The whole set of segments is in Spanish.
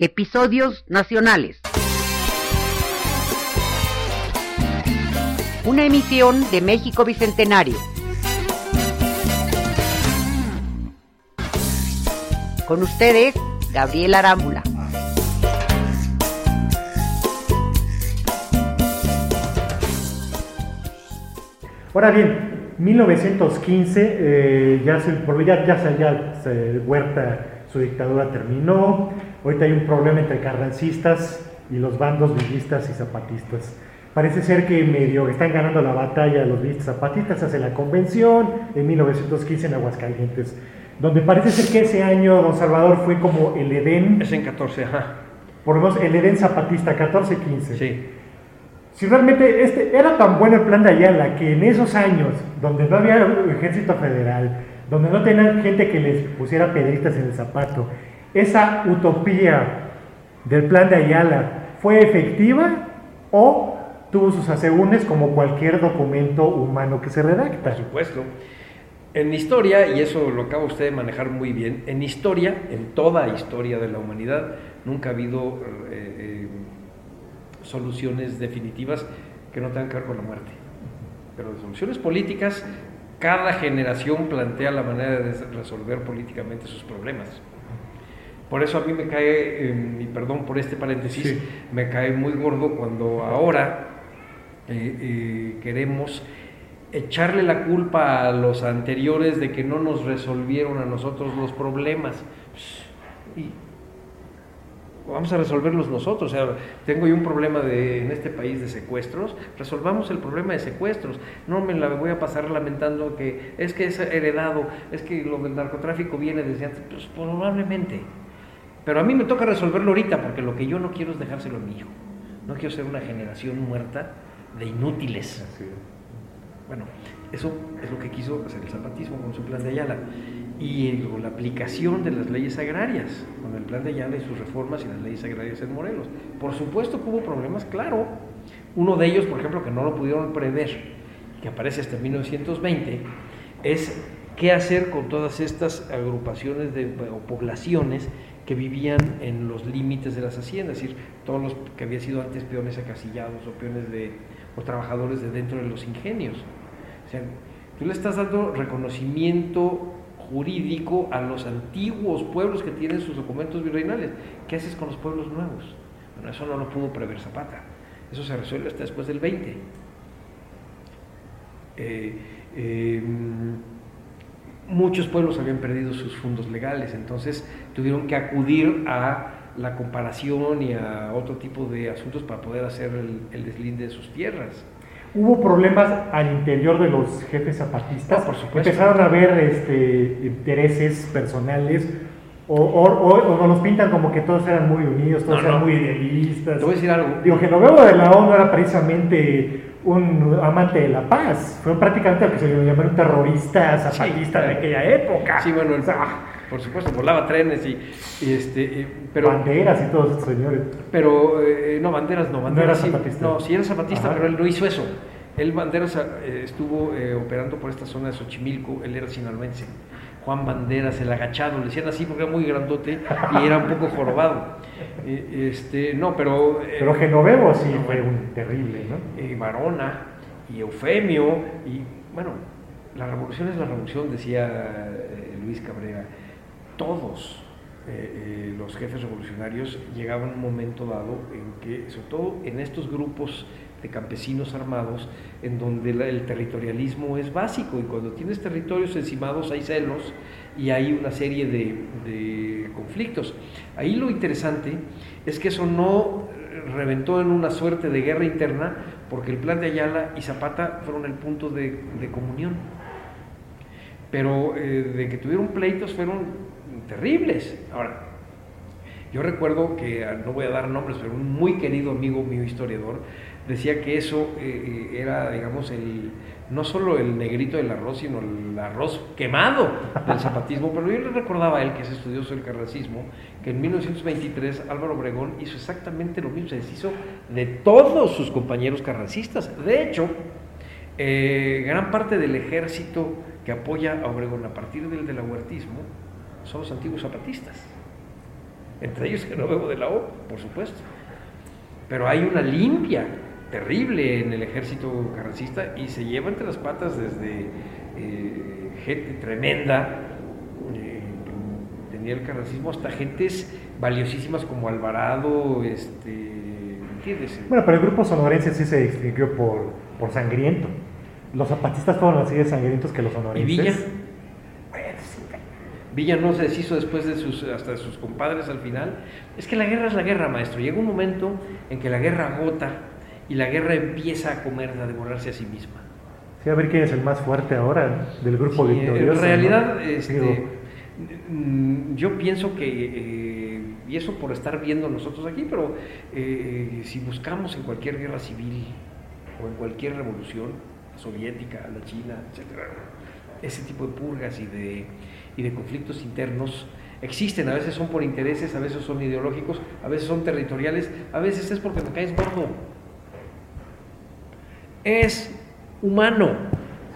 Episodios nacionales. Una emisión de México Bicentenario. Con ustedes, Gabriel Arámbula. Ahora bien, 1915, eh, ya, se, ya, ya, ya Huerta, su dictadura terminó, ahorita hay un problema entre carrancistas y los bandos villistas y zapatistas. Parece ser que medio están ganando la batalla los villistas zapatistas, hace la convención en 1915 en Aguascalientes, donde parece ser que ese año Don Salvador fue como el Edén. Es en 14, ajá. Por lo menos el Edén zapatista, 14-15. Sí. Si realmente este, era tan bueno el plan de Ayala que en esos años, donde no había ejército federal, donde no tenían gente que les pusiera pedritas en el zapato, esa utopía del plan de Ayala fue efectiva o tuvo sus asegúnes como cualquier documento humano que se redacta. Por supuesto. En historia, y eso lo acaba usted de manejar muy bien, en historia, en toda historia de la humanidad, nunca ha habido eh, eh, soluciones definitivas que no tengan que ver con la muerte. Pero de soluciones políticas, cada generación plantea la manera de resolver políticamente sus problemas. Por eso a mí me cae, y perdón por este paréntesis, me cae muy gordo cuando ahora eh, eh, queremos echarle la culpa a los anteriores de que no nos resolvieron a nosotros los problemas. Y vamos a resolverlos nosotros. O sea, tengo yo un problema de, en este país de secuestros, resolvamos el problema de secuestros. No me la voy a pasar lamentando que es que es heredado, es que lo del narcotráfico viene desde antes. Pues probablemente. Pero a mí me toca resolverlo ahorita porque lo que yo no quiero es dejárselo a mi hijo. No quiero ser una generación muerta de inútiles. Bueno, eso es lo que quiso hacer el zapatismo con su plan de Ayala y la aplicación de las leyes agrarias, con el plan de Ayala y sus reformas y las leyes agrarias en Morelos. Por supuesto que hubo problemas, claro. Uno de ellos, por ejemplo, que no lo pudieron prever, que aparece hasta 1920, es qué hacer con todas estas agrupaciones de, o poblaciones que vivían en los límites de las haciendas, es decir, todos los que habían sido antes peones acasillados o peones de, o trabajadores de dentro de los ingenios. O sea, tú le estás dando reconocimiento jurídico a los antiguos pueblos que tienen sus documentos virreinales. ¿Qué haces con los pueblos nuevos? Bueno, eso no lo pudo prever Zapata. Eso se resuelve hasta después del 20. Eh, em, muchos pueblos habían perdido sus fondos legales, entonces tuvieron que acudir a la comparación y a otro tipo de asuntos para poder hacer el, el deslinde de sus tierras. Hubo problemas al interior de los jefes zapatistas. Ah, por supuesto. Empezaron a haber este, intereses personales o, o, nos pintan como que todos eran muy unidos, todos eran muy idealistas. Te voy a decir algo. Digo, Genoveva de la ONU era precisamente un amante de la paz. Fue prácticamente lo que se llamó un terrorista zapatista de aquella época. Sí, bueno, por supuesto, volaba trenes y, este, pero... Banderas y todos esos señores. Pero, eh, no, banderas no, banderas no era zapatista. no, sí era zapatista, pero él no hizo eso. Él, Banderas, eh, estuvo eh, operando por esta zona de Xochimilco, él era sinaloense. Juan Banderas, el agachado, le decían así porque era muy grandote y era un poco jorobado. este, no, pero... pero Genovevo sí fue un terrible, ¿no? Y Varona, y Eufemio, y bueno, la revolución es la revolución, decía Luis Cabrera todos eh, eh, los jefes revolucionarios llegaban a un momento dado en que, sobre todo en estos grupos de campesinos armados, en donde el territorialismo es básico y cuando tienes territorios encimados hay celos y hay una serie de, conflictos. Ahí lo interesante es que eso no reventó en una suerte de guerra interna porque el plan de Ayala y Zapata fueron el punto de, comunión. Pero eh, de que tuvieron pleitos fueron terribles. Ahora, yo recuerdo que, ah, no voy a dar nombres, pero un muy querido amigo mío historiador decía que eso eh, eh, era, digamos, el, no solo el negrito del arroz, sino el arroz quemado del zapatismo. Pero yo le recordaba a él, que es estudioso del carracismo, que en 1923 Álvaro Obregón hizo exactamente lo mismo, se deshizo de todos sus compañeros carracistas. De hecho, eh, gran parte del ejército que apoya a Obregón a partir del del ahuertismo son los antiguos zapatistas. entre ellos Genoveva de la O, por supuesto. Pero hay una limpia terrible en el ejército carrancista y se lleva entre las patas desde eh, gente tremenda, eh, tenía el carrancismo, hasta gentes valiosísimas como Alvarado, este, ¿entiendes? Bueno, pero el grupo sonorense sí se distinguió por, por sangriento. Los zapatistas fueron así de sangrientos que los ¿Y sonorenses. Villa? Villa no se deshizo después de sus, hasta de sus compadres al final. Es que la guerra es la guerra, maestro. Llega un momento en que la guerra agota y la guerra empieza a comer, a devorarse a sí misma. Sí, a ver quién es el más fuerte ahora del grupo Sí, victorioso. en realidad, ¿no? este, mm, yo pienso que, eh, y eso por estar viendo nosotros aquí, pero eh, si buscamos en cualquier guerra civil o en cualquier revolución soviética, la China, etcétera, ese tipo de purgas y de, y de conflictos internos existen, a veces son por intereses, a veces son ideológicos, a veces son territoriales, a veces es porque me caes gordo. Es humano.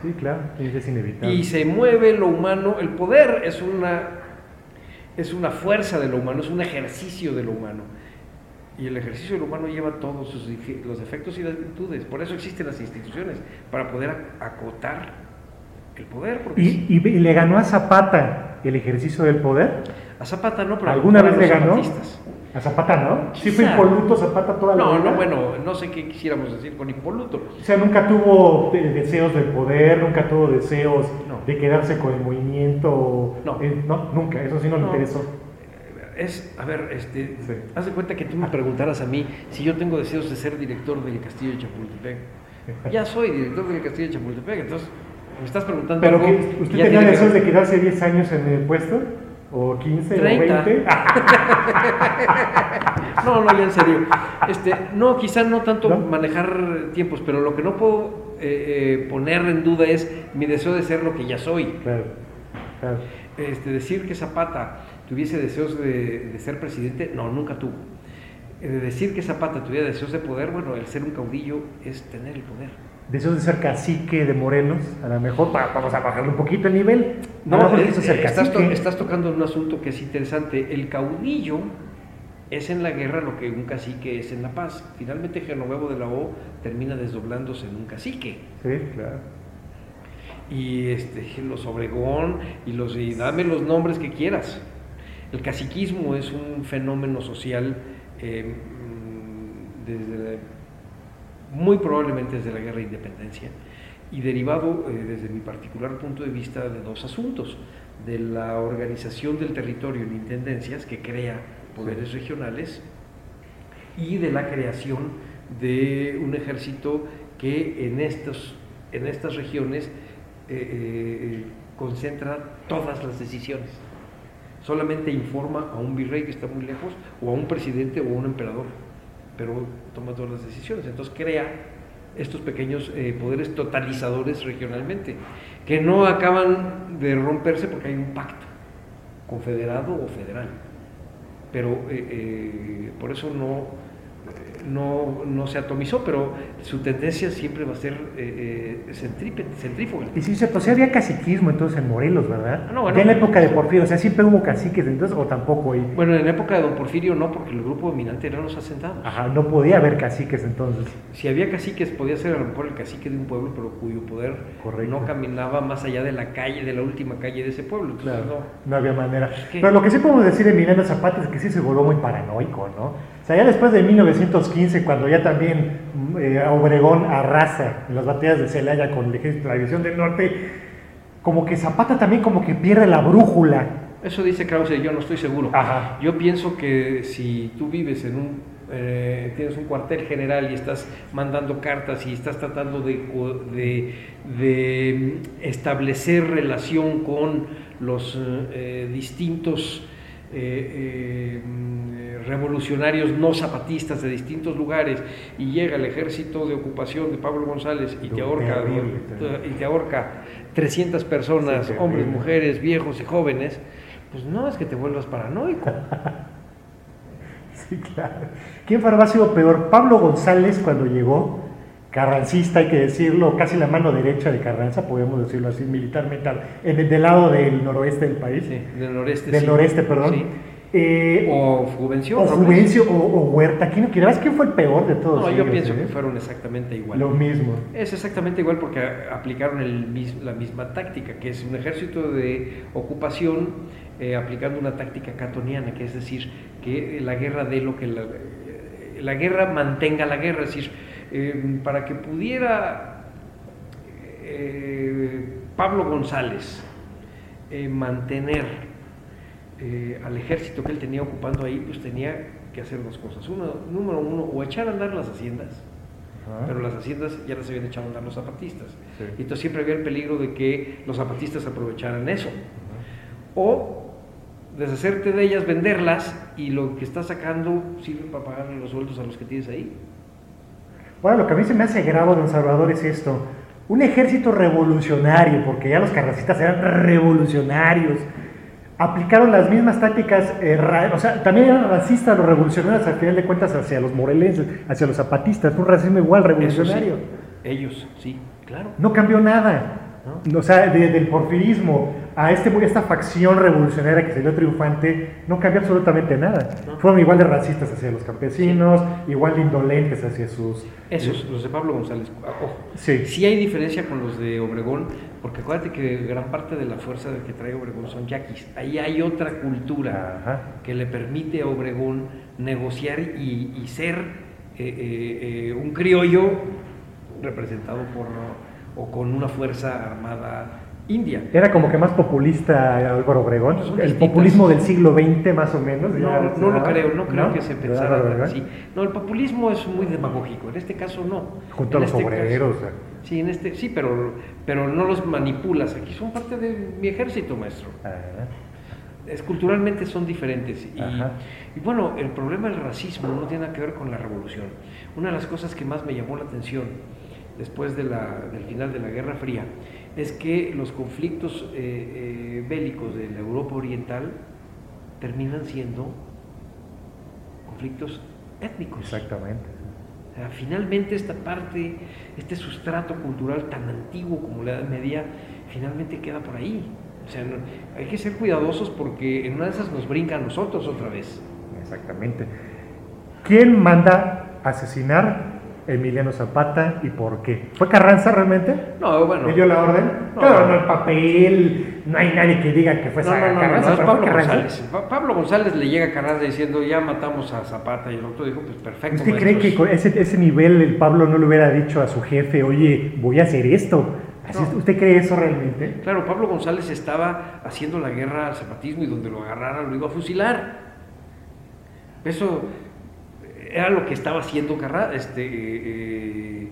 sí, claro, es inevitable. Y se mueve lo humano, el poder es una, es una fuerza de lo humano, es un ejercicio de lo humano. Y el ejercicio de lo humano lleva todos sus, los defectos y las virtudes. Por eso existen las instituciones, para poder ac- acotar el poder. Porque ¿Y, y, y le ganó a Zapata el ejercicio del poder? a Zapata no, pero ¿Alguna vez le ganó? zapatistas. A Zapata, ¿no? Sí fue impoluto Zapata toda la No, vida. no, bueno, no sé qué quisiéramos decir con impoluto. O sea, nunca tuvo de- deseos del poder, nunca tuvo deseos No. de quedarse con el movimiento. No. Eh, no, nunca, eso sí no, le No. interesó. Es, a ver, este, Sí. haz de cuenta que tú me preguntaras a mí si yo tengo deseos de ser director del Castillo de Chapultepec. Ya soy director del Castillo de Chapultepec, entonces me estás preguntando Pero algo que, y ¿usted tenía que deseos de quedarse 10 años en el puesto? ¿O 15 30. o 20? No, no, ya en serio. Este, no, quizá no tanto ¿No? manejar tiempos, pero lo que no puedo eh, eh, poner en duda es mi deseo de ser lo que ya soy. claro, claro. Este, decir que Zapata tuviese deseos de, de ser presidente, no, nunca tuvo. Eh, decir que Zapata tuviera deseos de poder, bueno, el ser un caudillo es tener el poder. Deseos de ser cacique de Morelos, a lo mejor va- vamos a bajarle un poquito el nivel. No, mejor eh, ser eh, estás, to- cacique. estás tocando un asunto que es interesante. El caudillo es en la guerra lo que un cacique es en la paz. Finalmente Genovevo de la O termina desdoblándose en un cacique. Sí, claro. Y este, los Obregón y los y dame los nombres que quieras. El caciquismo es un fenómeno social eh, mm, desde muy probablemente desde la guerra de independencia y derivado eh, desde mi particular punto de vista de dos asuntos, de la organización del territorio en intendencias que crea poderes regionales y de la creación de un ejército que en, estos, en estas regiones eh, eh, concentra todas las decisiones. Solamente informa a un virrey que está muy lejos o a un presidente o a un emperador, pero toma todas las decisiones. Entonces crea estos pequeños eh, poderes totalizadores regionalmente, que no acaban de romperse porque hay un pacto confederado o federal. Pero eh, eh, por eso no, no, no se atomizó, pero su tendencia siempre va a ser eh, eh, centrífuga. Y sí, pues sí había caciquismo entonces en Morelos, ¿verdad? Ah, no, bueno. ya en la época de Porfirio, o sea, siempre hubo caciques entonces, o tampoco ahí. Bueno, en la época de Don Porfirio no, porque el grupo dominante eran los asentados. Ajá, no podía haber caciques entonces. Si había caciques, podía ser a lo mejor el cacique de un pueblo, pero cuyo poder Correcto. no caminaba más allá de la calle, de la última calle de ese pueblo. Entonces, no. No había manera. Pero lo que sí podemos decir de Emiliano Zapata es que sí se volvió muy paranoico, ¿no? O sea, ya después de 1915, cuando ya también mm, eh, Obregón arrasa en las batallas de Celaya con el ejército de la División del Norte, como que Zapata también como que pierde la brújula. Eso dice Krause, yo no estoy seguro. Ajá. Yo pienso que si tú vives en un, eh, tienes un cuartel general y estás mandando cartas y estás tratando de, de- de establecer relación con los eh, distintos eh, mm, revolucionarios no zapatistas de distintos lugares y llega el ejército de ocupación de Pablo González y te ahorca, y te ahorca 300 personas, Sí, hombres, mujeres, viejos y jóvenes, pues no es que te vuelvas paranoico. Sí, claro. ¿Quién habrá sido peor? Pablo González cuando llegó, carrancista, hay que decirlo, casi la mano derecha de Carranza, podemos decirlo así militarmente, en el del lado del noroeste del país. Sí, del noreste. del sí. noreste, perdón. Eh, o Juvencio. o. Juvencio o, o Huerta. ¿Quién, quién, ¿Sabes quién fue el peor de todos? No, yo pienso eh? que fueron exactamente igual. Lo mismo. Es exactamente igual porque aplicaron el la misma táctica, que es un ejército de ocupación eh, aplicando una táctica catoniana, que es decir, que la guerra dé lo que la, la guerra mantenga la guerra, es decir, eh, para que pudiera Pablo González mantener eh, al ejército que él tenía ocupando ahí, pues tenía que hacer dos cosas. Uno, número uno, o echar a andar las haciendas, Ajá. pero las haciendas ya las habían echado a andar los zapatistas. Sí. Y entonces siempre había el peligro de que los zapatistas aprovecharan eso. O deshacerte de ellas, venderlas y lo que estás sacando sirve para pagarle los sueldos a los que tienes ahí. Bueno, lo que a mí se me hace grave, don Salvador, es esto. Un ejército revolucionario, porque ya los carrancistas eran revolucionarios, aplicaron las mismas tácticas, eh, o sea, también eran racistas los revolucionarios, al final de cuentas, hacia los morelenses, hacia los zapatistas, un racismo igual sí, revolucionario. ellos, sí, claro. No cambió nada. ¿No? O sea, de- del porfirismo a este, esta facción revolucionaria que salió triunfante, no cambió absolutamente nada. No. Fueron igual de racistas hacia los campesinos, igual de indolentes hacia sus... Esos, los de Pablo González, ojo. Sí. Sí hay diferencia con los de Obregón, porque acuérdate que gran parte de la fuerza de que trae Obregón son yaquis. Ahí hay otra cultura Ajá. que le permite a Obregón negociar y, y ser eh, eh, eh, un criollo representado por o con una fuerza armada india. Era como que más populista Álvaro Obregón, el populismo del siglo XX más o menos. No, lo creo, no creo que se ¿De pensara así. No, el populismo es muy demagógico, en este caso no. Junto a los este obreros. caso- sí, en este, sí, pero, pero no los manipulas. Aquí son parte de mi ejército, maestro. Ajá. Es, culturalmente son diferentes. Y, Ajá. y bueno, el problema del racismo no tiene nada que ver con la revolución. Una de las cosas que más me llamó la atención después de la- del final de la Guerra Fría es que los conflictos eh, eh, bélicos de la Europa Oriental terminan siendo conflictos étnicos. Exactamente. Sea, finalmente esta parte, este sustrato cultural tan antiguo como la Edad Media, finalmente queda por ahí. O sea, hay que ser cuidadosos porque en una de esas nos brinca a nosotros otra vez. Exactamente. ¿Quién manda asesinar Emiliano Zapata y por qué? ¿Fue Carranza realmente? No, bueno. ¿Le dio la orden? No. claro, no el papel, no hay nadie que diga que fue No, no, no, no, no, Carranza, pero Pablo Carranza. González. Pa- Pablo González le llega a Carranza diciendo ya matamos a Zapata y el otro dijo pues perfecto. ¿Usted cree que maestros". con ese, ese nivel el Pablo no le hubiera dicho a su jefe, oye, voy a hacer esto? Así No. ¿Usted cree eso realmente? Claro, Pablo González estaba haciendo la guerra al zapatismo y donde lo agarrara lo iba a fusilar. Eso era lo que estaba haciendo Carra- este, eh, eh,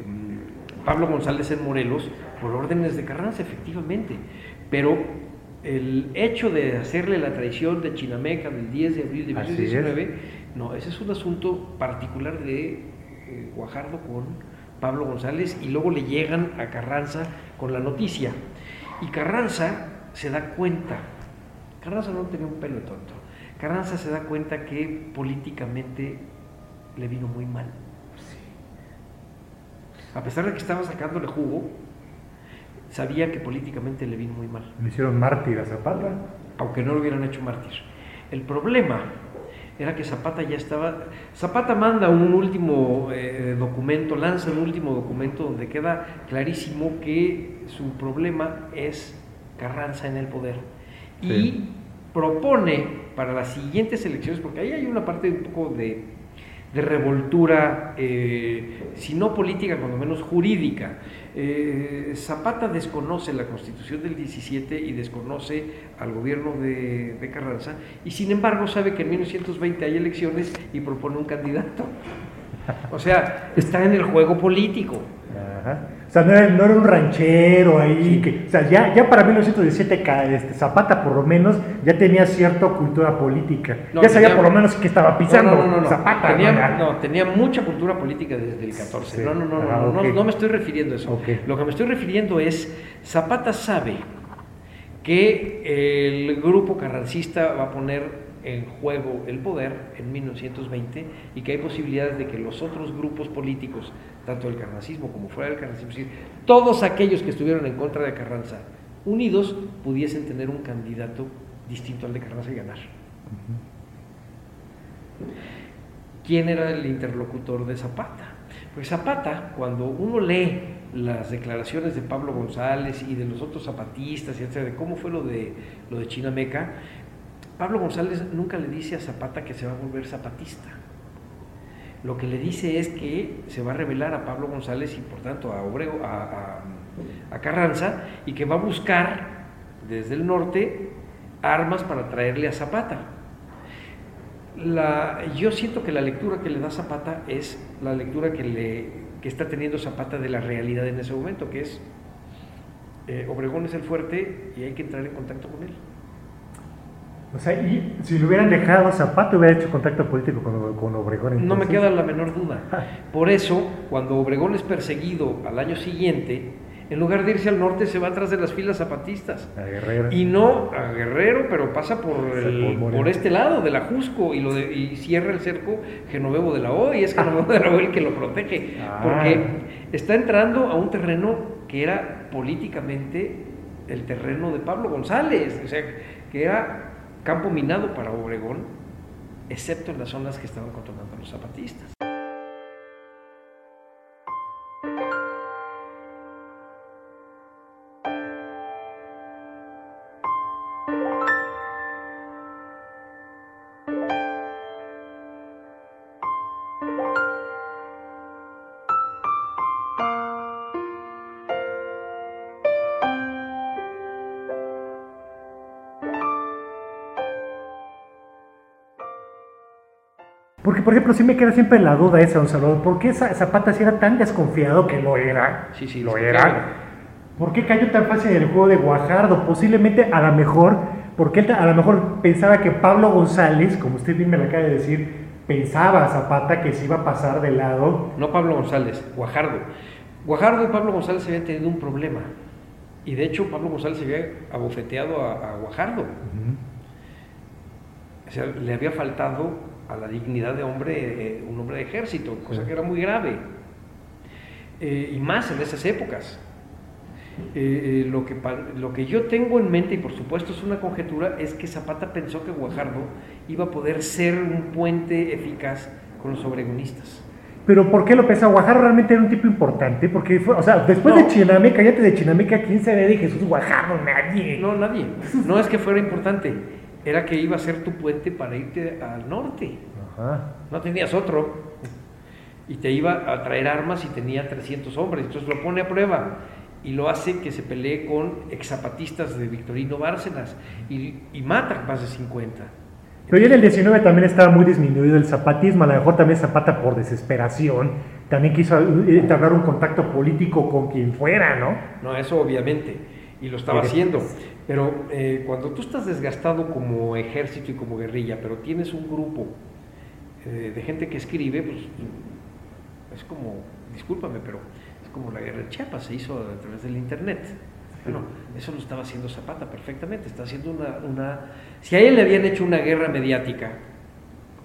em, Pablo González en Morelos por órdenes de Carranza, efectivamente. Pero el hecho de hacerle la traición de Chinameca del 10 de abril de Así 1919, no, ese es un asunto particular de eh, Guajardo con Pablo González y luego le llegan a Carranza con la noticia. Y Carranza se da cuenta, Carranza no tenía un pelo tonto, Carranza se da cuenta que políticamente le vino muy mal. A pesar de que estaba sacándole jugo, sabía que políticamente le vino muy mal Le hicieron mártir a Zapata. aunque no lo hubieran hecho mártir. El problema era que Zapata ya estaba... Zapata manda un último eh, documento, lanza un último documento donde queda clarísimo que su problema es Carranza en el poder. Y propone para las siguientes elecciones, porque ahí hay una parte un poco de, de revoltura, eh, si no política, cuando menos jurídica. Eh, Zapata desconoce la constitución del 17 y desconoce al gobierno de, de Carranza, y sin embargo sabe que en 1920 hay elecciones y propone un candidato. O sea, está en el juego político. Ajá. O sea, no era, no era un ranchero ahí. Que, o sea, ya, ya para 1917 ca- este, Zapata por lo menos ya tenía cierta cultura política. No, ya sabía tenía- por lo menos que estaba pisando. No, no, no, no. Zapata. tenía, ¿no? tenía mucha cultura política desde el 14. Sí. No, no, no, no, Ah, no, me estoy refiriendo a eso. Lo que me estoy refiriendo es, Zapata sabe que el grupo carrancista va a poner en juego el poder en 1920 y que hay posibilidades de que los otros grupos políticos, tanto el carrancismo como fuera del carrancismo, todos aquellos que estuvieron en contra de Carranza, unidos, pudiesen tener un candidato distinto al de Carranza y ganar. ¿Quién era el interlocutor de Zapata? Pues Zapata, cuando uno lee las declaraciones de Pablo González y de los otros zapatistas, y etcétera, de cómo fue lo de, lo de Chinameca, Pablo González nunca le dice a Zapata que se va a volver zapatista. Lo que le dice es que se va a revelar a Pablo González y por tanto a, Obrego, a, Carranza y que va a buscar desde el norte armas para traerle a Zapata. Yo siento que la lectura que le da Zapata es la lectura que, le, que está teniendo Zapata de la realidad en ese momento, que es eh, Obregón es el fuerte y hay que entrar en contacto con él. O sea, y si lo hubieran dejado Zapata, hubiera hecho contacto político con, con Obregón. Entonces. No me queda la menor duda. Por eso, cuando Obregón es perseguido al año siguiente, en lugar de irse al norte, se va atrás de las filas zapatistas. A Guerrero. Y no a Guerrero, pero pasa por, el, por este lado, de la Jusco, y, lo de, y cierra el cerco Genovevo de la O, y es Genovevo de la O el que lo protege. Ah. Porque está entrando a un terreno que era políticamente el terreno de Pablo González, o sea, que era campo minado para Obregón, excepto en las zonas que estaban controlando los zapatistas. Porque, por ejemplo, sí me queda siempre la duda esa, don Salvador. ¿Por qué Zapata si era tan desconfiado que lo era? Sí, sí, lo era. claro. ¿Por qué cayó tan fácil en el juego de Guajardo? Posiblemente, a lo mejor, porque él a lo mejor pensaba que Pablo González, como usted bien me lo acaba de decir, pensaba Zapata que se iba a pasar de lado. No Pablo González, Guajardo. Guajardo y Pablo González habían tenido un problema. Y de hecho Pablo González se había abofeteado a, a Guajardo. O sea, le había faltado a la dignidad de hombre, eh, un hombre de ejército, cosa que era muy grave. Eh, y más en esas épocas. Eh, lo, que, lo que yo tengo en mente, y por supuesto es una conjetura, es que Zapata pensó que Guajardo iba a poder ser un puente eficaz con los obregonistas. Pero ¿por qué lo pensaba? Guajardo realmente era un tipo importante, porque fue, o sea, después No. de Chinameca, antes de Chinameca, ¿quién se ve de Jesús Guajardo? Nadie. No, nadie. No es que fuera importante, era que iba a ser tu puente para irte al norte. Ajá. No tenías otro. Y te iba a traer armas y tenía 300 hombres. Entonces lo pone a prueba y lo hace que se pelee con exzapatistas de Victorino Bárcenas y, y mata más de 50. Pero ya en el 19 también estaba muy disminuido el zapatismo, a lo mejor también Zapata por desesperación, también quiso eh, entablar un contacto político con quien fuera, ¿no? No, eso obviamente, y lo estaba haciendo. Pero eh, cuando tú estás desgastado como ejército y como guerrilla, pero tienes un grupo eh, de gente que escribe, pues es como, discúlpame, pero es como la guerra de Chiapas, se hizo a través del internet. Bueno, eso lo estaba haciendo Zapata perfectamente, está haciendo una, una... Si a él le habían hecho una guerra mediática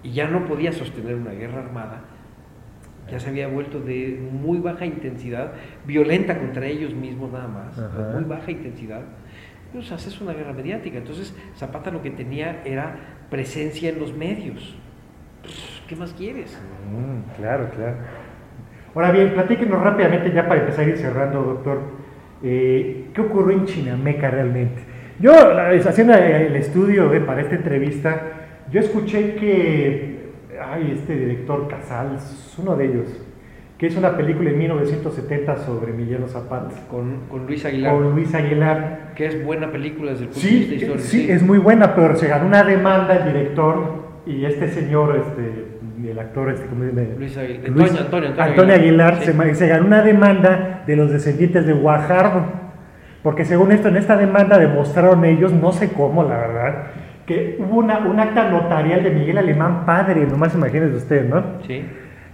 y ya no podía sostener una guerra armada, ya se había vuelto de muy baja intensidad, violenta contra ellos mismos nada más, Ajá. muy baja intensidad, pues haces una guerra mediática. Entonces Zapata lo que tenía era presencia en los medios. ¿Qué más quieres? Mm, claro, claro. Ahora bien, platíquenos rápidamente ya para empezar a ir cerrando, doctor. eh, ¿Qué ocurrió en Chinameca realmente? Yo, haciendo el estudio eh, para esta entrevista, yo escuché que, ay, este director Casals, uno de ellos, que hizo una película en 1970 sobre Emiliano Zapata, Con, con Luis Aguilar, con Luis Aguilar. que es buena película desde el punto de vista Sí, histórico. sí, es muy buena, pero se ganó una demanda el director y este señor, este, el actor, este, ¿cómo se llama? Luis Aguilar. Luis- Antonio, Antonio, Antonio Antonio Aguilar, sí. se ganó una demanda de los descendientes de Guajardo, porque según esto, en esta demanda demostraron ellos, no sé cómo, la verdad, que hubo una, un acta notarial de Miguel Alemán padre, nomás imagínense usted, ¿no? Sí.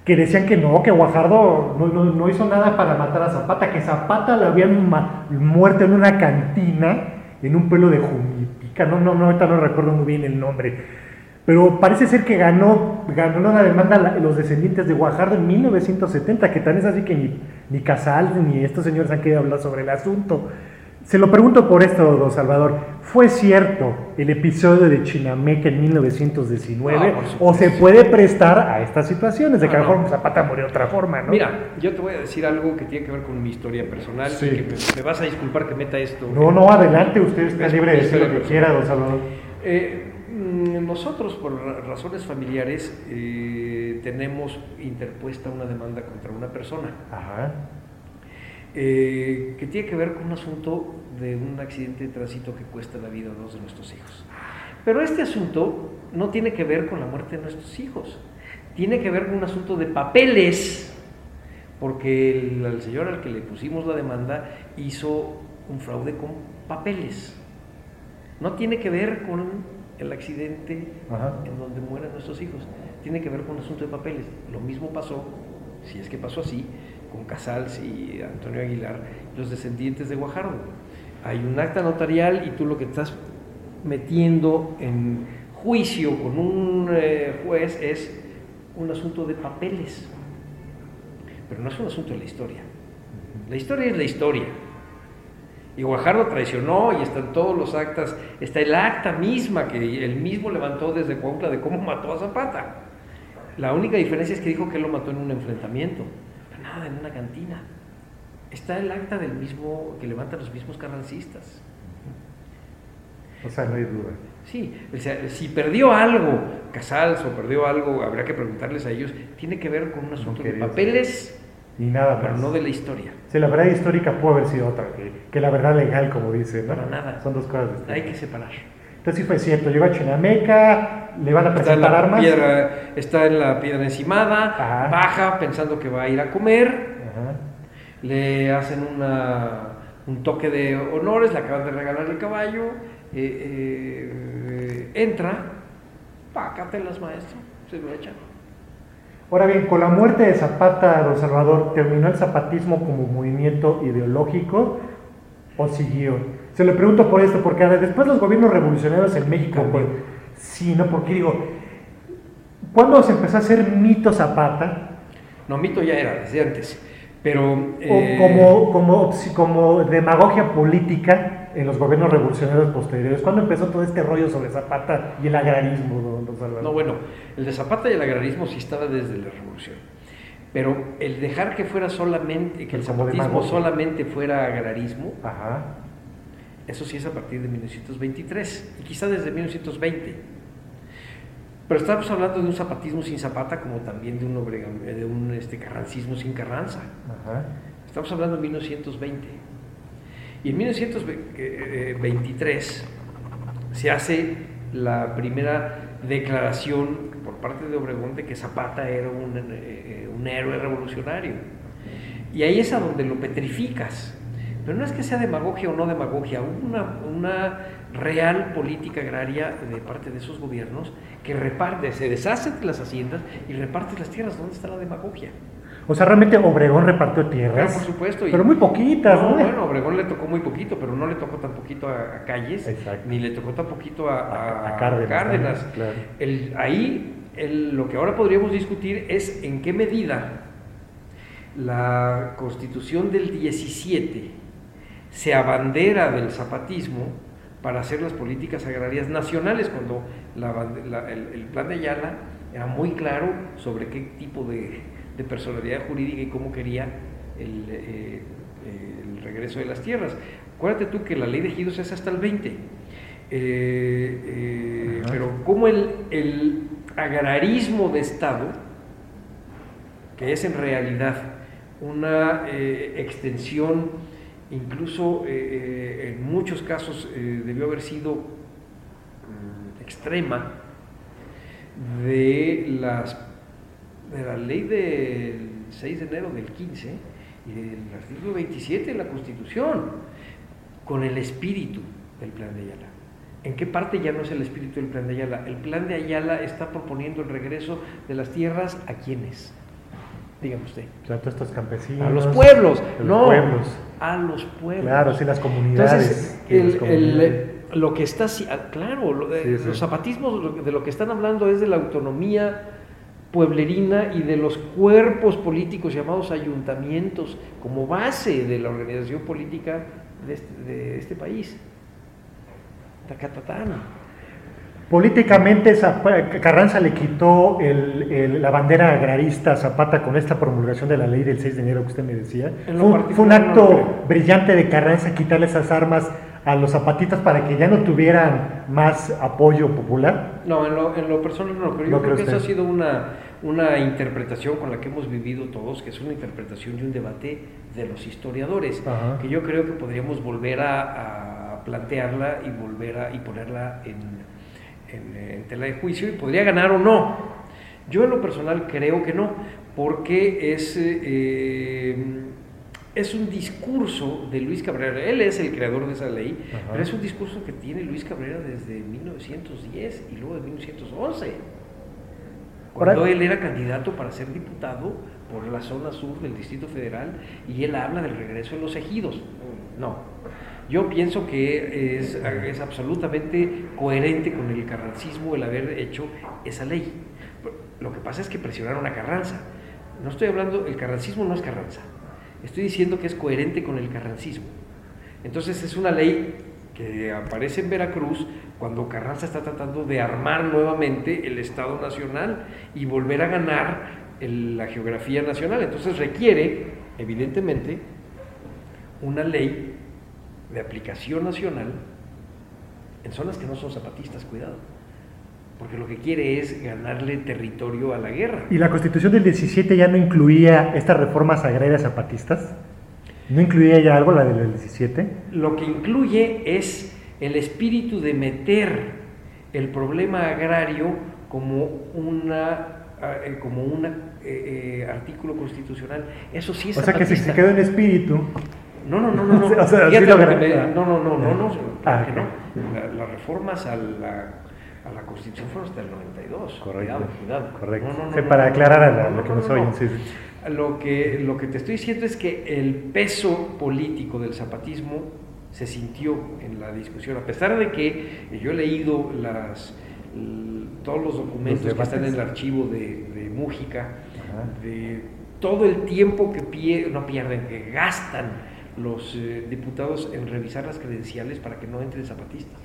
Que decían que no, que Guajardo no, no- no hizo nada para matar a Zapata, que Zapata lo habían muerto en una cantina en un pueblo de Jumitica, no, no, no, ahorita no recuerdo muy bien el nombre. Pero parece ser que ganó, ganó una demanda la- los descendientes de Guajardo en 1970, que tan es así que ni, ni Casal ni estos señores han querido hablar sobre el asunto. Se lo pregunto por esto, don Salvador. ¿Fue cierto el episodio de Chinameca en 1919? Ah, por supuesto. ¿O se puede prestar a estas situaciones de que a lo Ah, no. mejor Zapata murió de otra forma, no? Mira, yo te voy a decir algo que tiene que ver con mi historia personal. Sí. que me, me vas a disculpar que meta esto. No, no, adelante, usted está Es libre de decir lo que quiera, don Salvador. Eh, mm, nosotros, por ra- razones familiares, eh, tenemos interpuesta una demanda contra una persona Ajá. Eh, que tiene que ver con un asunto de un accidente de tránsito que cuesta la vida a dos de nuestros hijos. Pero este asunto no tiene que ver con la muerte de nuestros hijos, tiene que ver con un asunto de papeles, porque el, el señor al que le pusimos la demanda hizo un fraude con papeles. No tiene que ver con el accidente Ajá. en donde mueren nuestros hijos, tiene que ver con un asunto de papeles. Lo mismo pasó, si es que pasó así, con Casals y Antonio Aguilar, los descendientes de Guajardo. Hay un acta notarial y tú lo que estás metiendo en juicio con un eh, juez es un asunto de papeles, pero no es un asunto de la historia. La historia es la historia. Y Guajardo traicionó y están todos los actas, está el acta misma que él mismo levantó desde Cuautla de cómo mató a Zapata. La única diferencia es que dijo que él lo mató en un enfrentamiento, nada, en una cantina. Está el acta del mismo que levantan los mismos carrancistas. O sea, no hay duda. Sí, o sea, si perdió algo Casals o perdió algo, habría que preguntarles a ellos, tiene que ver con un asunto de papeles, Y nada pero más. no de la historia. Sí, la verdad histórica puede haber sido otra, que, que la verdad legal, como dice, ¿no? Para nada. Son dos cosas distintas. Hay que separar. Entonces sí fue cierto, llegó a Chinameca, le van a Está en, presentar la armas. piedra, está en la piedra encimada, Ajá. baja pensando que va a ir a comer, Ajá. le hacen una, un toque de honores, le acaban de regalar el caballo, eh, eh, entra, pácatelas maestro, se lo echan. Ahora bien, con la muerte de Zapata, don Salvador, ¿terminó el zapatismo como movimiento ideológico o siguió? Se lo pregunto por esto, porque después los gobiernos revolucionarios en México, pues, sí, ¿no? Porque digo, ¿cuándo se empezó a hacer mito Zapata? No, mito ya era desde antes, pero... O eh, como, como, como demagogia política en los gobiernos revolucionarios posteriores. ¿Cuándo empezó todo este rollo sobre Zapata y el agrarismo, don, don Salvador? No, bueno, el de Zapata y el agrarismo sí estaba desde la revolución. Pero el dejar que fuera solamente, que el zapatismo solamente fuera agrarismo, Ajá. eso sí es a partir de 1923, y quizá desde 1920. Pero estamos hablando de un zapatismo sin Zapata como también de un, de un este, carrancismo sin Carranza. Ajá. Estamos hablando de 1920. Y en 1923 se hace la primera declaración parte de Obregón de que Zapata era un, eh, un héroe revolucionario. Y ahí es a donde lo petrificas. Pero no es que sea demagogia o no demagogia, una, una real política agraria de parte de esos gobiernos que reparte, se deshacen de las haciendas y reparte las tierras. ¿Dónde está la demagogia? O sea, realmente Obregón repartió tierras. Claro, por supuesto. y- Pero muy poquitas, ¿no? No, bueno, Obregón le tocó muy poquito, pero no le tocó tan poquito a, a Calles, Exacto. ni le tocó tan poquito a, A- a- Cárdenas, Cárdenas. Claro. El- ahí el- lo que ahora podríamos discutir es en qué medida la constitución del 17 se abandera del zapatismo para hacer las políticas agrarias nacionales, cuando la bande- la- el, el plan de Ayala era muy claro sobre qué tipo de, de personalidad jurídica y cómo quería el, eh, el regreso de las tierras. Acuérdate tú que la ley de ejidos es hasta el 20. Eh, eh, pero como el, el agrarismo de Estado, que es en realidad una eh, extensión, incluso eh, eh, en muchos casos debió haber sido mm, extrema, de, las, de la ley del 6 de enero del 15 y del artículo 27 de la Constitución, con el espíritu del plan de Ayala. ¿En qué parte ya no es el espíritu del plan de Ayala? El plan de Ayala está proponiendo el regreso de las tierras a quienes. Dígame usted. Sea, todos estos campesinos. A los pueblos, a los no. pueblos. A los pueblos. Claro, sí, las comunidades. Entonces, sí, las el- comunidades. el- lo que está, ah, claro, lo- Sí, sí. los zapatismos de lo que están hablando es de la autonomía pueblerina y de los cuerpos políticos llamados ayuntamientos como base de la organización política de este, de este país. Tacatatán. Políticamente Carranza le quitó el- el- la bandera agrarista a Zapata con esta promulgación de la ley del 6 de enero que usted me decía. Fue, fue un no acto creo. brillante de Carranza quitarle esas armas a los zapatistas para que ya no tuvieran más apoyo popular. No, en lo, en lo personal no, pero yo ¿No creo cree que eso ha sido una, una interpretación con la que hemos vivido todos, que es una interpretación y un debate de los historiadores, Ajá. que yo creo que podríamos volver a, a plantearla y volver a y ponerla en, en, en tela de juicio y podría ganar o no. Yo en lo personal creo que no, porque es, eh, es un discurso de Luis Cabrera, él es el creador de esa ley, Ajá. pero es un discurso que tiene Luis Cabrera desde 1910 y luego de 1911, cuando Ahora- él era candidato para ser diputado por la zona sur del Distrito Federal y él habla del regreso de los ejidos. No, yo pienso que es, es absolutamente coherente con el carrancismo el haber hecho esa ley. Lo que pasa es que presionaron a Carranza. No estoy hablando, el carrancismo no es Carranza. Estoy diciendo que es coherente con el carrancismo. Entonces es una ley que aparece en Veracruz cuando Carranza está tratando de armar nuevamente el Estado Nacional y volver a ganar el- la geografía nacional. Entonces requiere, evidentemente, una ley de aplicación nacional en zonas que no son zapatistas, cuidado. Porque lo que quiere es ganarle territorio a la guerra. ¿Y la constitución del 17 ya no incluía estas reformas agrarias zapatistas? ¿No incluía ya algo la del 17? Lo que incluye es el espíritu de meter el problema agrario como una eh, como un artículo constitucional. Eso sí es O sea que se, se quedó en espíritu. No, no, no, no, no. O sea, Fíjate sí lo que no, no, no, no, no, Ah, no. La- las reformas a la, a la Constitución fueron hasta el 92. Correcto. Cuidado, cuidado. Correcto. No, no, no, Sí, no, para aclarar a lo que no, nos no, oyen, no. sí, sí. Lo que, lo que te estoy diciendo es que el peso político del zapatismo se sintió en la discusión, a pesar de que yo he leído las, todos los documentos Los que están en el archivo de, de Mújica, Ajá. de todo el tiempo que pie- no pierden, que gastan los eh, diputados en revisar las credenciales para que no entren zapatistas.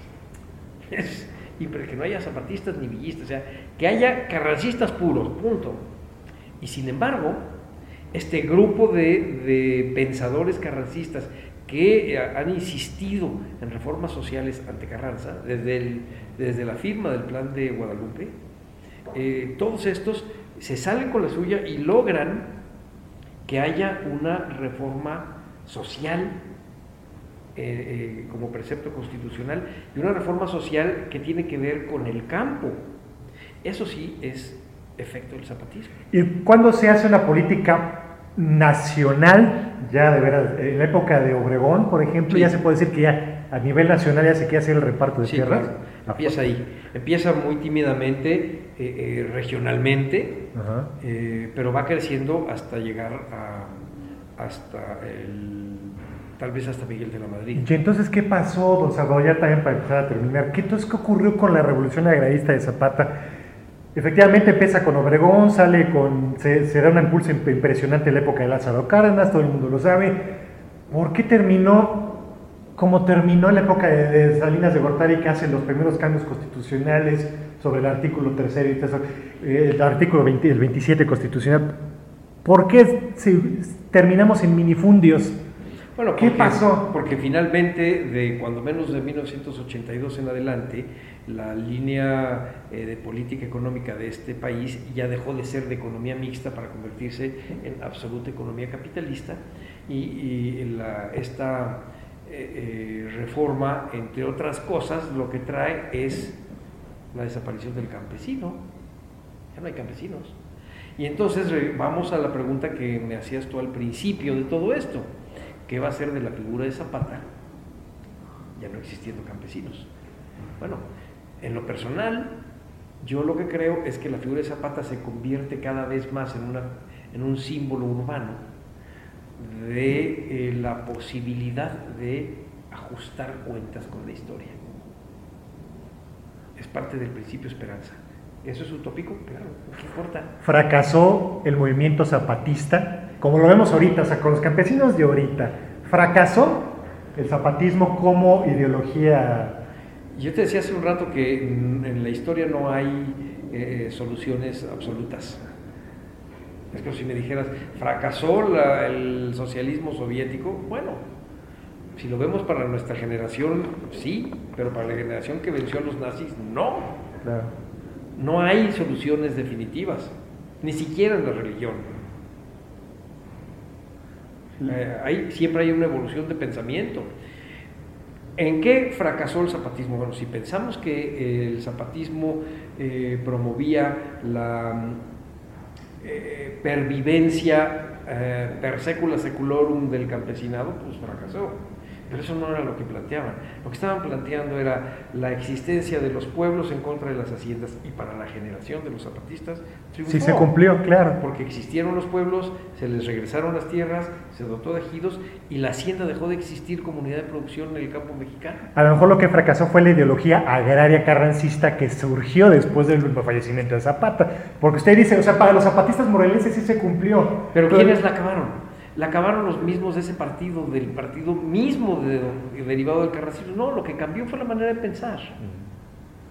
Y para que no haya zapatistas ni villistas, o sea, que haya carrancistas puros, punto. Y sin embargo, este grupo de, de pensadores carrancistas que eh, han insistido en reformas sociales ante Carranza, desde, desde la firma del plan de Guadalupe, eh, todos estos se salen con la suya y logran que haya una reforma social eh, eh, como precepto constitucional y una reforma social que tiene que ver con el campo. Eso sí es efecto del zapatismo. ¿Y cuándo se hace una política nacional? Ya de veras, en la época de Obregón, por ejemplo, Sí. ya se puede decir que ya a nivel nacional ya se quiere hacer el reparto de Sí, tierras. claro. Empieza ahí. Empieza muy tímidamente, eh, eh, regionalmente, eh, pero va creciendo hasta llegar a hasta el tal vez hasta Miguel de la Madrid. Y entonces, ¿qué pasó, don Salvador? Ya también para empezar a terminar. ¿Qué entonces qué ocurrió con la revolución agrarista de Zapata? Efectivamente empieza con Obregón, sale con, se, se da un impulso imp- impresionante en la época de Lázaro Cárdenas, todo el mundo lo sabe. ¿Por qué terminó como terminó en la época de, de Salinas de Gortari, que hacen los primeros cambios constitucionales sobre el artículo tercero y eso, eh, el artículo 20 el 27 constitucional? ¿Por qué si terminamos en minifundios? Bueno, ¿Qué porque- pasó? Porque finalmente, de cuando menos de 1982 en adelante, la línea eh, de política económica de este país ya dejó de ser de economía mixta para convertirse en absoluta economía capitalista y, y la- esta eh, eh, reforma, entre otras cosas, lo que trae es la desaparición del campesino. Ya no hay campesinos. Y entonces vamos a la pregunta que me hacías tú al principio de todo esto. ¿Qué va a ser de la figura de Zapata? Ya no existiendo campesinos. Bueno, en lo personal, yo lo que creo es que la figura de Zapata se convierte cada vez más en, una, en un símbolo urbano de eh, la posibilidad de ajustar cuentas con la historia. Es parte del principio esperanza. ¿Eso es utópico? Claro, ¿qué importa? fracasó el movimiento zapatista, como lo vemos ahorita, o sea, con los campesinos de ahorita, fracasó el zapatismo como ideología. Yo te decía hace un rato que en la historia no hay eh, soluciones absolutas. Es que si me dijeras, fracasó el socialismo soviético, bueno, si lo vemos para nuestra generación, sí, pero para la generación que venció a los nazis, no. No hay soluciones definitivas, ni siquiera en la religión. Eh, hay, siempre hay una evolución de pensamiento. ¿En qué fracasó el zapatismo? Bueno, si pensamos que el zapatismo eh, promovía la eh, pervivencia per secula seculorum del campesinado, pues fracasó. Pero eso no era lo que planteaban. Lo que estaban planteando era la existencia de los pueblos en contra de las haciendas y para la generación de los zapatistas triunfó. Sí, se cumplió, claro. Porque existieron los pueblos, se les regresaron las tierras, se dotó de ejidos y la hacienda dejó de existir como unidad de producción en el campo mexicano. A lo mejor lo que fracasó fue la ideología agraria carrancista que surgió después del fallecimiento de Zapata. Porque usted dice, o sea, para los zapatistas morelenses sí se cumplió. Pero ¿quiénes la acabaron? La acabaron los mismos de ese partido, del partido mismo derivado del carracismo. No, lo que cambió fue la manera de pensar.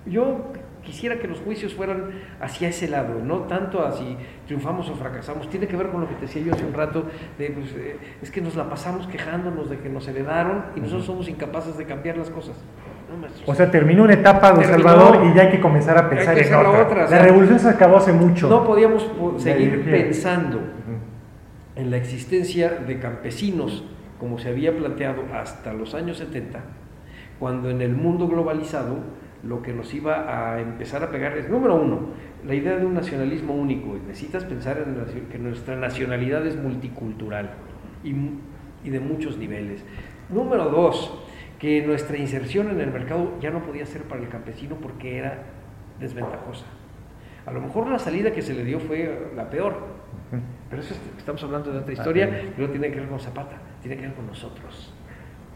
Yo quisiera que los juicios fueran hacia ese lado, no tanto a si triunfamos o fracasamos. Tiene que ver con lo que te decía yo hace un rato, de, pues, eh, es que nos la pasamos quejándonos de que nos heredaron y nosotros somos incapaces de cambiar las cosas. o sea, terminó una etapa, don Salvador, y ya hay que comenzar a pensar en otra. La, revolución se acabó hace mucho. No podíamos seguir pensando en la existencia de campesinos, como se había planteado hasta los años 70, cuando en el mundo globalizado lo que nos iba a empezar a pegar es, número uno, la idea de un nacionalismo único. Necesitas pensar en que nuestra nacionalidad es multicultural y de muchos niveles. Número dos, que nuestra inserción en el mercado ya no podía ser para el campesino porque era desventajosa. A lo mejor la salida que se le dio fue la peor, pero eso estamos hablando de otra historia, pero tiene que ver con Zapata, tiene que ver con nosotros.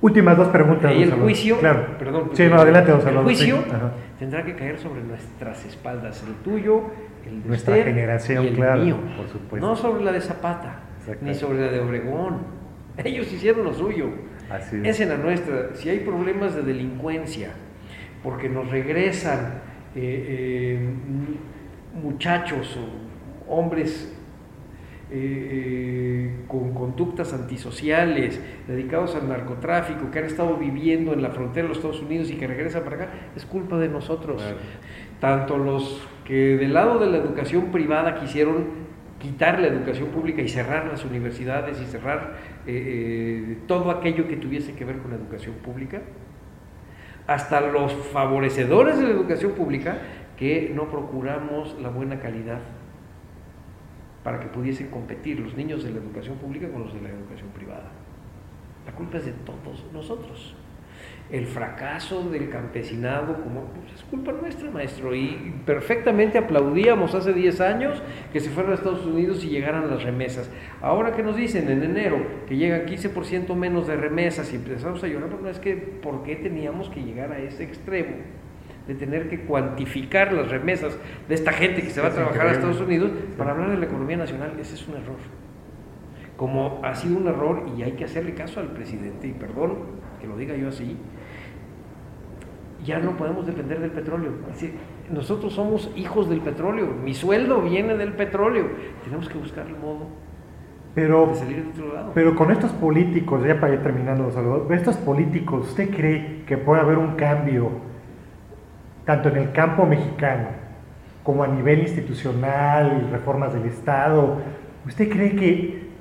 Últimas dos preguntas. Y el juicio, claro. perdón, sí, no, adelante, el juicio tendrá que caer sobre nuestras espaldas, el tuyo, el de nuestra generación, el claro, mío, por supuesto. No sobre la de Zapata, ni sobre la de Obregón. Ellos hicieron lo suyo. Así es. es en la nuestra. Si hay problemas de delincuencia, porque nos regresan eh, eh, muchachos o hombres eh, con conductas antisociales, dedicados al narcotráfico, que han estado viviendo en la frontera de los Estados Unidos y que regresan para acá, es culpa de nosotros. Tanto los que del lado de la educación privada quisieron quitar la educación pública y cerrar las universidades y cerrar eh, eh, todo aquello que tuviese que ver con la educación pública, hasta los favorecedores de la educación pública que no procuramos la buena calidad para que pudiesen competir los niños de la educación pública con los de la educación privada. La culpa es de todos nosotros. El fracaso del campesinado como, pues, es culpa nuestra, maestro. Y perfectamente aplaudíamos hace 10 años que se fueran a Estados Unidos y llegaran las remesas. Ahora que nos dicen en enero que llega 15% menos de remesas y empezamos a llorar, pues no es que, ¿por qué teníamos que llegar a ese extremo? De tener que cuantificar las remesas de esta gente que se va a trabajar a Estados Unidos para hablar de la economía nacional, ese es un error. Como ha sido un error y hay que hacerle caso al presidente, y perdón que lo diga yo así, ya no podemos depender del petróleo. nosotros somos hijos del petróleo, mi sueldo viene del petróleo, tenemos que buscar el modo pero, de salir de otro lado. Pero con estos políticos, ya para ir terminando, Salvador, estos políticos, ¿usted cree que puede haber un cambio tanto en el campo mexicano como a nivel institucional, reformas del Estado, ¿usted cree que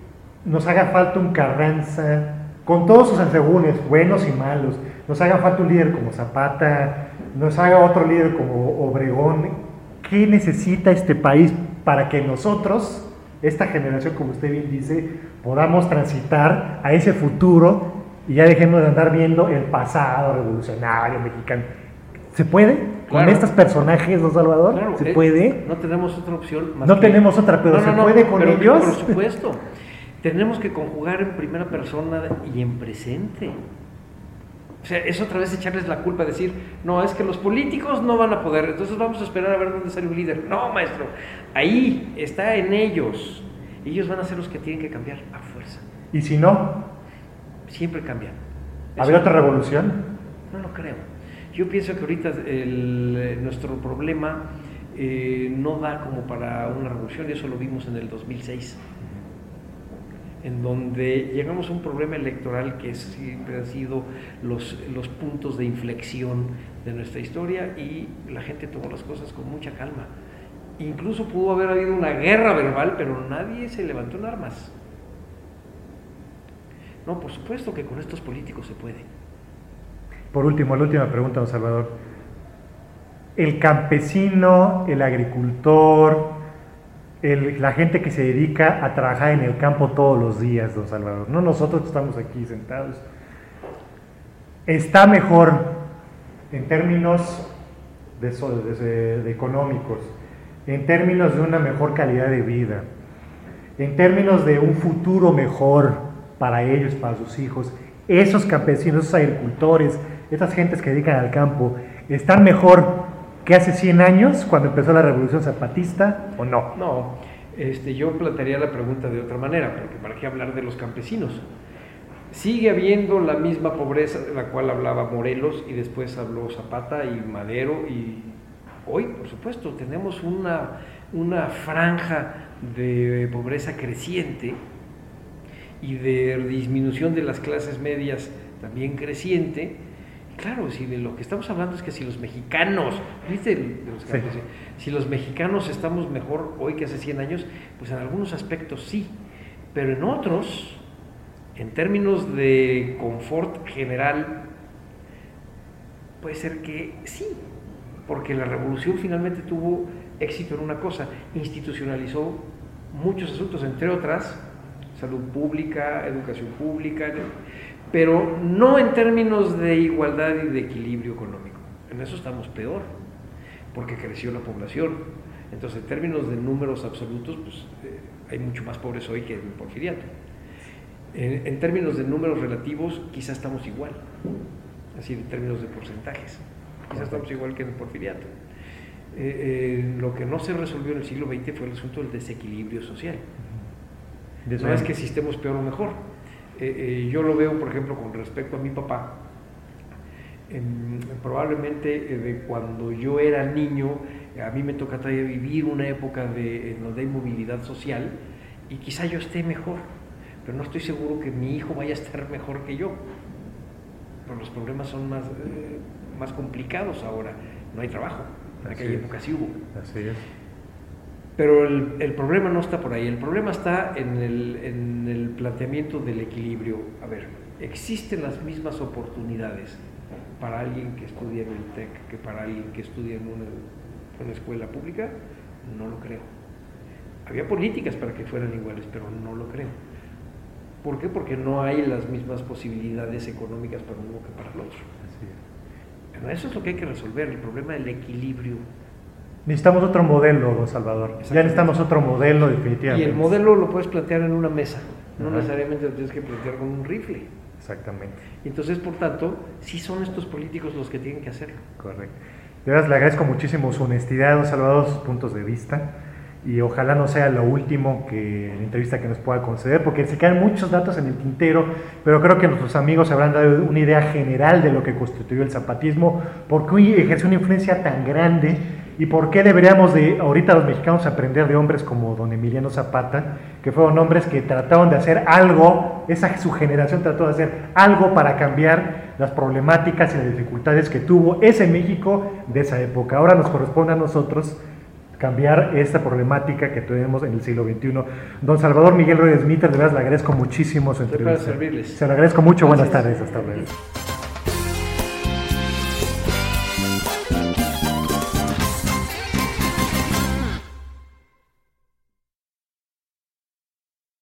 nos haga falta un Carranza, con todos sus asegúnes, buenos y malos, nos haga falta un líder como Zapata, nos haga otro líder como Obregón? ¿Qué necesita este país para que nosotros, esta generación, como usted bien dice, podamos transitar a ese futuro y ya dejemos de andar viendo el pasado revolucionario mexicano? ¿Se puede? ¿Con estos personajes, don Salvador? ¿Se eh, puede? No tenemos otra opción. no tenemos otra, pero ¿se puede con ellos? Por supuesto. tenemos que conjugar en primera persona y en presente. O sea, es otra vez echarles la culpa, decir, no, es que los políticos no van a poder, entonces vamos a esperar a ver dónde sale un líder. No, maestro, ahí está en ellos. Ellos van a ser los que tienen que cambiar a fuerza. ¿Y si no? Siempre cambian. ¿Habría otra revolución? No lo creo. Yo pienso que ahorita nuestro problema eh, no da como para una revolución, y eso lo vimos en el 2006, en donde llegamos a un problema electoral que siempre han sido los, los puntos de inflexión de nuestra historia y la gente tomó las cosas con mucha calma. Incluso pudo haber habido una guerra verbal, pero nadie se levantó en armas. No, por supuesto que con estos políticos se puede. Por último, la última pregunta, don Salvador. El campesino, el agricultor, la gente que se dedica a trabajar en el campo todos los días, don Salvador, no nosotros que estamos aquí sentados, está mejor en términos de económicos, en términos de una mejor calidad de vida, en términos de un futuro mejor para ellos, para sus hijos, esos campesinos, esos agricultores, esas gentes que dedican al campo, están mejor que hace 100 años cuando empezó la revolución zapatista o no? No, este, yo plantearía la pregunta de otra manera, porque para qué hablar de los campesinos. Sigue habiendo la misma pobreza de la cual hablaba Morelos y después habló Zapata y Madero y Hoy, por supuesto, tenemos una, una franja de pobreza creciente y de disminución de las clases medias también creciente. Claro, si de lo que estamos hablando es que si los mexicanos, ¿viste? Si los mexicanos estamos mejor hoy que hace 100 años, pues en algunos aspectos sí, pero en otros, en términos de confort general, puede ser que sí, porque la revolución finalmente tuvo éxito en una cosa, institucionalizó muchos asuntos, entre otras, salud pública, educación pública, pero no en términos de igualdad y de equilibrio económico. En eso estamos peor, porque creció la población. Entonces, en términos de números absolutos, pues eh, hay mucho más pobres hoy que en el porfiriato. En, en términos de números relativos, quizás estamos igual, así en términos de porcentajes. Quizás estamos igual que en el porfiriato. Eh, eh, lo que no se resolvió en el siglo XX fue el asunto del desequilibrio social. No es que estemos peor o mejor. Eh, yo lo veo, por ejemplo, con respecto a mi papá. probablemente de cuando yo era niño, a mí me toca todavía vivir una época de, en donde hay movilidad social y quizá yo esté mejor, pero no estoy seguro que mi hijo vaya a estar mejor que yo. Pero los problemas son más más complicados ahora. No hay trabajo. En aquella época sí hubo. Así es. Pero el, problema no está por ahí. El problema está en el, en el planteamiento del equilibrio. A ver, ¿existen las mismas oportunidades para alguien que estudia en el TEC que para alguien que estudia en una, una escuela pública? No lo creo. Había políticas para que fueran iguales, pero no lo creo. ¿Por qué? Porque no hay las mismas posibilidades económicas para uno que para el otro eso es lo que hay que resolver, el problema del equilibrio. Necesitamos otro modelo, don Salvador. Ya necesitamos otro modelo, definitivamente. Y el modelo lo puedes plantear en una mesa, no necesariamente lo tienes que plantear con un rifle. Exactamente. Entonces, por tanto, sí son estos políticos los que tienen que hacerlo. Correcto. De verdad, le agradezco muchísimo su honestidad, don Salvador, sus puntos de vista y ojalá no sea lo último que la entrevista que nos pueda conceder, porque se quedan muchos datos en el tintero, pero creo que nuestros amigos habrán dado una idea general de lo que constituyó el zapatismo, por qué ejerció una influencia tan grande y por qué deberíamos de ahorita los mexicanos aprender de hombres como don Emiliano Zapata, que fueron hombres que trataron de hacer algo, esa su generación trató de hacer algo para cambiar las problemáticas y las dificultades que tuvo ese México de esa época. Ahora nos corresponde a nosotros cambiar esta problemática que tenemos en el siglo XXI. Don Salvador Miguel Rodríguez Mitter, de verdad le agradezco muchísimo su entrevista. Se lo agradezco mucho, buenas tardes, hasta luego.